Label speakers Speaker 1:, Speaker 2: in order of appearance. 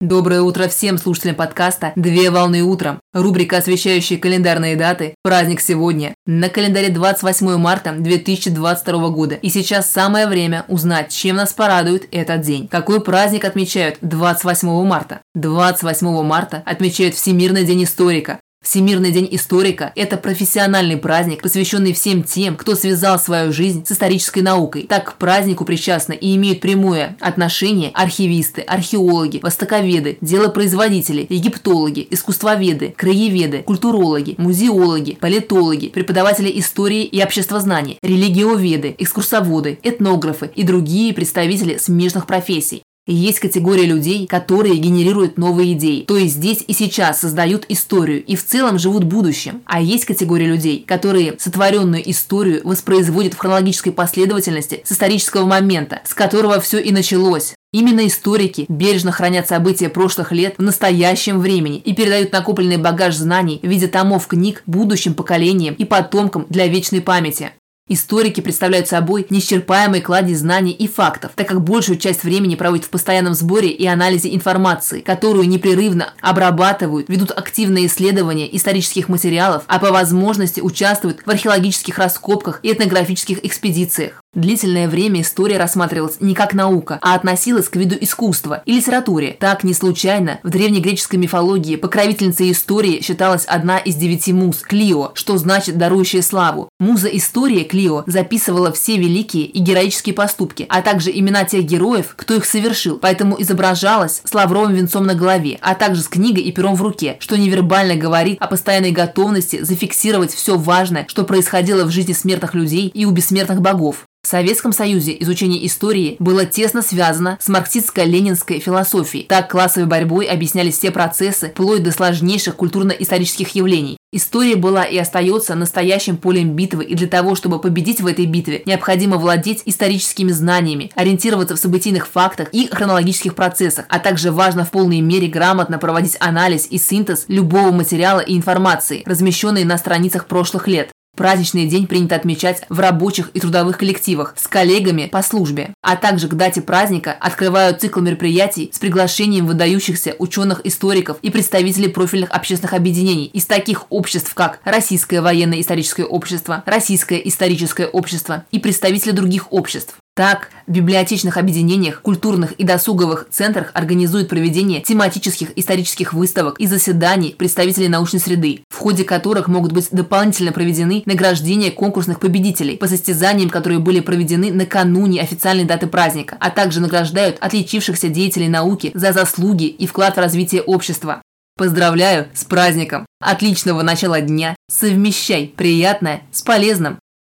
Speaker 1: Доброе утро всем слушателям подкаста «Две волны утром». Рубрика, освещающая календарные даты. Праздник сегодня. На календаре 28 марта 2022 года. И сейчас самое время узнать, чем нас порадует этот день. Какой праздник отмечают 28 марта? 28 марта отмечают Всемирный день историка. Всемирный день историка – это профессиональный праздник, посвященный всем тем, кто связал свою жизнь с исторической наукой. Так к празднику причастны и имеют прямое отношение архивисты, археологи, востоковеды, делопроизводители, египтологи, искусствоведы, краеведы, культурологи, музеологи, политологи, преподаватели истории и обществознания, религиоведы, экскурсоводы, этнографы и другие представители смежных профессий. Есть категория людей, которые генерируют новые идеи, то есть здесь и сейчас создают историю и в целом живут будущим. А есть категория людей, которые сотворенную историю воспроизводят в хронологической последовательности с исторического момента, с которого все и началось. Именно историки бережно хранят события прошлых лет в настоящем времени и передают накопленный багаж знаний в виде томов книг будущим поколениям и потомкам для вечной памяти. Историки представляют собой неисчерпаемый кладезь знаний и фактов, так как большую часть времени проводят в постоянном сборе и анализе информации, которую непрерывно обрабатывают, ведут активные исследования исторических материалов, а по возможности участвуют в археологических раскопках и этнографических экспедициях. Длительное время история рассматривалась не как наука, а относилась к виду искусства и литературе. Так, не случайно, в древнегреческой мифологии покровительницей истории считалась одна из девяти муз – Клио, что значит «дарующая славу». Муза истории Клио записывала все великие и героические поступки, а также имена тех героев, кто их совершил, поэтому изображалась с лавровым венцом на голове, а также с книгой и пером в руке, что невербально говорит о постоянной готовности зафиксировать все важное, что происходило в жизни смертных людей и у бессмертных богов. В Советском Союзе изучение истории было тесно связано с марксистско-ленинской философией. Так классовой борьбой объяснялись все процессы, вплоть до сложнейших культурно-исторических явлений. История была и остается настоящим полем битвы, и для того, чтобы победить в этой битве, необходимо владеть историческими знаниями, ориентироваться в событийных фактах и хронологических процессах, а также важно в полной мере грамотно проводить анализ и синтез любого материала и информации, размещенной на страницах прошлых лет. Праздничный день принято отмечать в рабочих и трудовых коллективах с коллегами по службе, а также к дате праздника открывают цикл мероприятий с приглашением выдающихся ученых-историков и представителей профильных общественных объединений из таких обществ, как Российское военно-историческое общество, Российское историческое общество и представители других обществ. Так, в библиотечных объединениях, культурных и досуговых центрах организуют проведение тематических исторических выставок и заседаний представителей научной среды, в ходе которых могут быть дополнительно проведены награждения конкурсных победителей по состязаниям, которые были проведены накануне официальной даты праздника, а также награждают отличившихся деятелей науки за заслуги и вклад в развитие общества. Поздравляю с праздником! Отличного начала дня! Совмещай приятное с полезным!